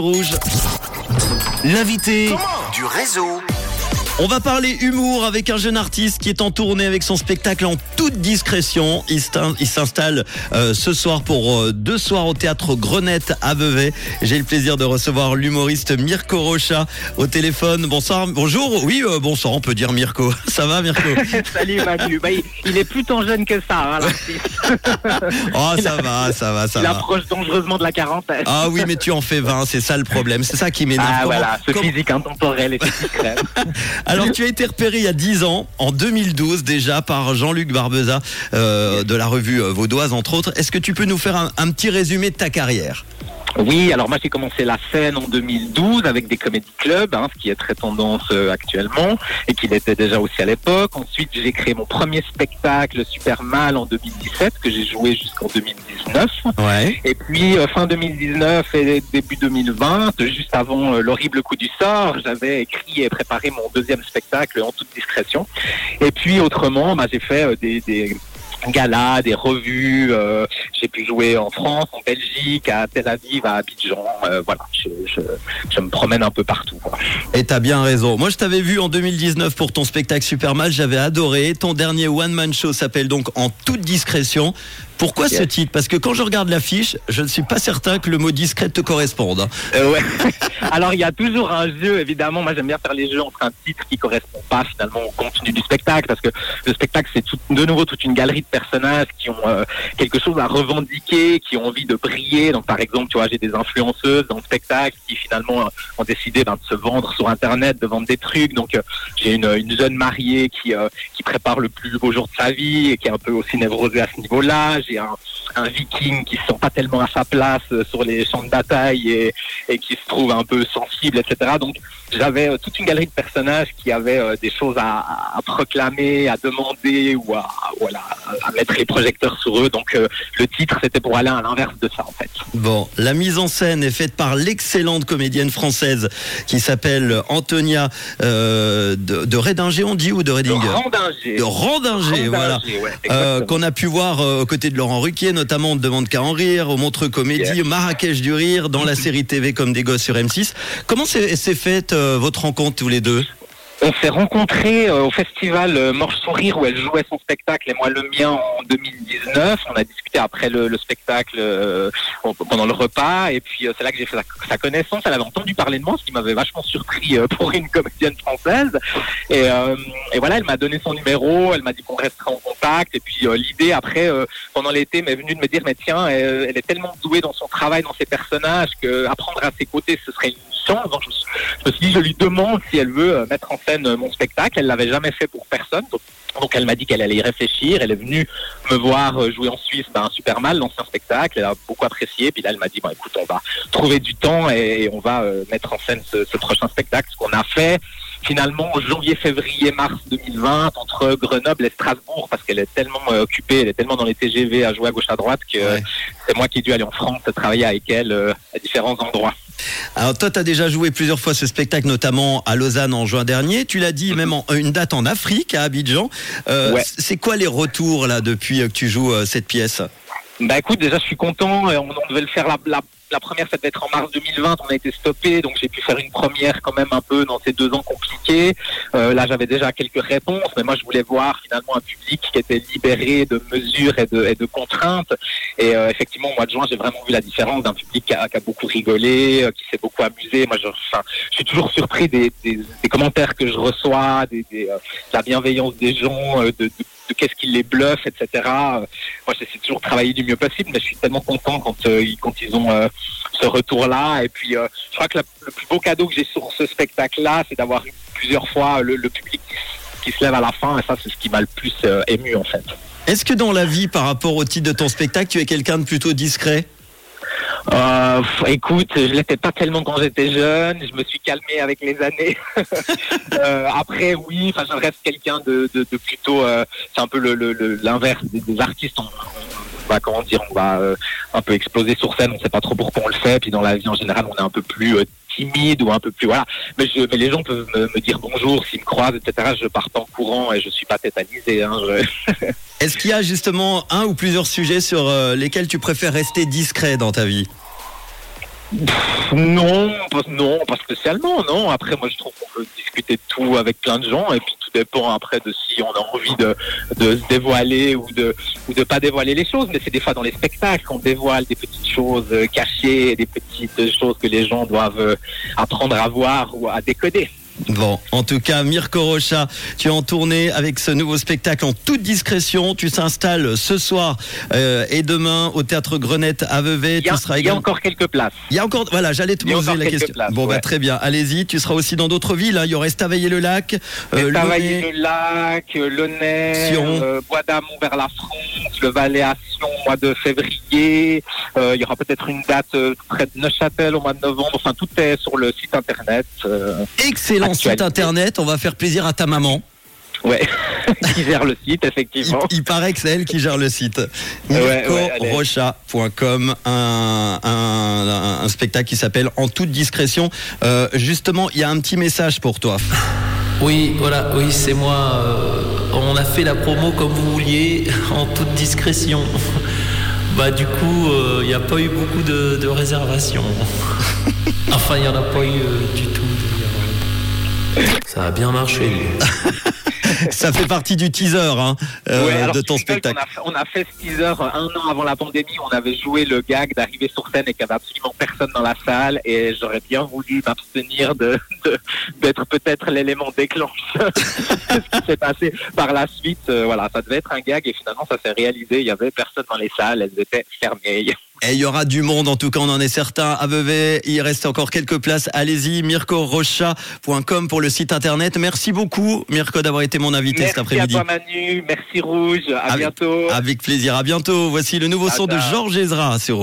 Rouge. L'invité du réseau. On va parler humour avec un jeune artiste qui est en tournée avec son spectacle en toute discrétion. Il s'in- il s'installe euh, ce soir pour euh, deux soirs au théâtre Grenette à Vevey. J'ai le plaisir de recevoir l'humoriste Mirko Rocha au téléphone. Bonsoir, bonjour. Oui, euh, bonsoir, on peut dire Mirko. Ça va Mirko? Salut Manu. Bah, il, il est plus tant jeune que ça, hein. Oh, ça va, ça va, ça Il va. approche dangereusement de la quarantaine. Ah oui, mais tu en fais 20, c'est ça le problème. C'est ça qui m'énerve. Ah Comment- voilà, ce comment- physique intemporel et discret. Alors, tu as été repéré il y a 10 ans, en 2012 déjà, par Jean-Luc Barbeza euh, de la revue euh, Vaudoise, entre autres. Est-ce que tu peux nous faire un, un petit résumé de ta carrière? Oui, alors moi j'ai commencé la scène en 2012 avec des comédie clubs, hein, ce qui est très tendance euh, actuellement et qui l'était déjà aussi à l'époque. Ensuite j'ai créé mon premier spectacle Super Mal en 2017 que j'ai joué jusqu'en 2019. Ouais. Et puis euh, fin 2019 et début 2020, juste avant euh, l'horrible coup du sort, j'avais écrit et préparé mon deuxième spectacle en toute discrétion. Et puis autrement, bah, j'ai fait euh, des, des galas, des revues. euh, j'ai pu jouer en France, en Belgique, à Tel Aviv, à Abidjan. euh, voilà, je, je, je me promène un peu partout. quoi. Et t'as bien raison. Moi, je t'avais vu en 2019 pour ton spectacle Super Mal. J'avais adoré. Ton dernier one-man show s'appelle donc En toute discrétion. Pourquoi ce titre? Parce que quand je regarde l'affiche, je ne suis pas certain que le mot discret te corresponde. Euh, ouais. Alors il y a toujours un jeu, évidemment. Moi j'aime bien faire les jeux entre un titre qui correspond pas finalement au contenu du spectacle, parce que le spectacle c'est tout- de nouveau toute une galerie de personnages qui ont euh, quelque chose à revendiquer, qui ont envie de briller. Donc par exemple, tu vois, j'ai des influenceuses dans le spectacle qui finalement euh, ont décidé ben, de se vendre sur Internet, de vendre des trucs. Donc euh, j'ai une, une jeune mariée qui euh, qui prépare le plus beau jour de sa vie et qui est un peu aussi névrosée à ce niveau-là. J'ai un, un viking qui se sent pas tellement à sa place euh, sur les champs de bataille et, et qui se trouve un peu sensible, etc. Donc j'avais euh, toute une galerie de personnages qui avaient euh, des choses à, à proclamer, à demander ou à, voilà, à mettre les projecteurs sur eux. Donc le titre, c'était pour aller à l'inverse de ça, en fait. Bon, la mise en scène est faite par l'excellente comédienne française qui s'appelle Antonia euh, de, de Rédinger, on dit, ou de De Redinger Randinger. De Randinger, voilà. Randinger, ouais, Euh, exactement. qu'on a pu voir euh, aux côtés de Laurent Ruquier, notamment On ne demande qu'à en rire, au Montreux Comédie, Yeah. au Marrakech du Rire, dans la série TV Comme des gosses sur M6. Comment s'est s'est faite euh, votre rencontre tous les deux? On s'est rencontrés euh, au festival euh, Morche Sourire où elle jouait son spectacle et moi le mien en 2019. On a discuté après le, le spectacle euh, pendant le repas et puis euh, c'est là que j'ai fait sa, sa connaissance. Elle avait entendu parler de moi, ce qui m'avait vachement surpris euh, pour une comédienne française. Et, euh, et voilà, elle m'a donné son numéro, elle m'a dit qu'on resterait en contact. Et puis l'idée après, pendant l'été, m'est venue de me dire mais tiens, elle, est tellement douée dans son travail, dans ses personnages que apprendre à ses côtés, ce serait une chance. Donc je je me suis dit, je lui demande si elle veut mettre en scène euh, mon spectacle. Elle l'avait jamais fait pour personne. Donc, donc elle m'a dit qu'elle allait y réfléchir. Elle est venue me voir euh, jouer en Suisse ben, super mal, l'ancien spectacle. Elle a beaucoup apprécié. Puis là, elle m'a dit, bon, écoute, on va trouver du temps et, et on va euh, mettre en scène ce, ce prochain spectacle. Ce qu'on a fait finalement en janvier, février, mars 2020 entre Grenoble et Strasbourg parce qu'elle est tellement euh, occupée, elle est tellement dans les TGV à jouer à gauche à droite que Ouais. c'est moi qui ai dû aller en France travailler avec elle euh, à différents endroits. Alors toi, tu as déjà joué plusieurs fois ce spectacle, notamment à Lausanne en juin dernier. Tu l'as dit, même en, une date en Afrique, à Abidjan. Euh, Ouais. C'est quoi les retours là depuis euh, que tu joues euh, cette pièce? Bah écoute, déjà je suis content. Euh, On, devait le faire la, la, la première, ça devait être en mars 2020. On a été stoppé, donc j'ai pu faire une première quand même un peu dans ces deux ans compliqués. Euh, là, j'avais déjà quelques réponses, mais moi je voulais voir finalement un public qui était libéré de mesures et de, et de contraintes. Et euh, effectivement, au mois de juin, j'ai vraiment vu la différence d'un public qui a, qui a beaucoup rigolé, euh, qui s'est beaucoup amusé. Moi, je, enfin, je suis toujours surpris des, des, des commentaires que je reçois, des, des, euh, de la bienveillance des gens, euh, de, de qu'est-ce qui les bluffe, etc. Moi, j'essaie toujours de travailler du mieux possible, mais je suis tellement content quand, euh, ils- quand ils ont euh, ce retour-là. Et puis, euh, je crois que le plus beau cadeau que j'ai sur ce spectacle-là, c'est d'avoir eu plusieurs fois le, public qui, se lève à la fin. Et ça, c'est ce qui m'a le plus ému, en fait. Est-ce que dans la vie, par rapport au titre de ton spectacle, tu es quelqu'un de plutôt discret? Euh, écoute, je l'étais pas tellement quand j'étais jeune. Je me suis calmé avec les années. Euh, après, oui, enfin, je reste quelqu'un de, de, de plutôt. euh, c'est un peu le- le- le- l'inverse des, artistes. On, on va comment dire, on va euh, un peu exploser sur scène. On sait pas trop pourquoi on le fait. Puis dans la vie en général, on est un peu plus euh, timide ou un peu plus voilà. Mais, je, mais les gens peuvent me, dire bonjour s'ils me croisent, etc. Je pars en courant et je suis pas tétanisé. Hein, je- Est-ce qu'il y a justement un ou plusieurs sujets sur euh, lesquels tu préfères rester discret dans ta vie? Non, non, pas spécialement, non. Après, moi, je trouve qu'on peut discuter de tout avec plein de gens, et puis tout dépend après de si on a envie de, de se dévoiler ou de ou de pas dévoiler les choses. Mais c'est des fois dans les spectacles qu'on dévoile des petites choses euh, cachées, des petites choses que les gens doivent euh, apprendre à voir ou à décoder. Bon, en tout cas, Mirko Rocha, tu es en tournée avec ce nouveau spectacle en toute discrétion. Tu s'installes ce soir euh, et demain au théâtre Grenette à Vevey. Il y a, tu seras y a encore quelques places. Il y a encore, voilà, j'allais te poser la question. places, bon, bah, très bien. Allez-y. Tu seras aussi dans d'autres villes. hein. Il y aurait Stavayer-le-Lac, euh, Travailler Launay. le lac, euh, le Nez, Sion. euh, Bois d'Amont vers la France, le Valais à Sion au mois de février. Euh, il y aura peut-être une date près de Neuchâtel au mois de novembre. Enfin, tout est sur le site internet. euh, Excellent site internet. On va faire plaisir à ta maman. ouais, qui gère le site, effectivement. il paraît que c'est elle qui gère le site. Ouais, ouais, un, un, spectacle qui s'appelle En toute discrétion. Euh, justement, il y a un petit message pour toi. Oui, voilà, oui, c'est moi. euh, on a fait la promo comme vous vouliez, en toute discrétion. Bah du coup, il n'y a pas eu beaucoup de, de réservations. Enfin, il n'y en a pas eu euh, du tout. Ça a bien marché. Ça fait partie du teaser hein, euh, Ouais, alors, de ton spectacle. A, on a fait ce teaser un an avant la pandémie. On avait joué le gag d'arriver sur scène et qu'il n'y avait absolument personne dans la salle. Et j'aurais bien voulu m'abstenir de de- d'être peut-être l'élément déclencheur de ce qui s'est passé par la suite. Euh, voilà, ça devait être un gag et finalement ça s'est réalisé. Il y avait personne dans les salles. Elles étaient fermées. Et il y aura du monde, en tout cas, on en est certain. À Vevey, il reste encore quelques places. Allez-y, mircorocha.com pour le site internet. Merci beaucoup, Mirko, d'avoir été mon invité cet Merci à après-midi. toi Manu. Merci Rouge. À Avec- bientôt. Avec plaisir. À bientôt. Voici le nouveau son de. Georges Ezra sur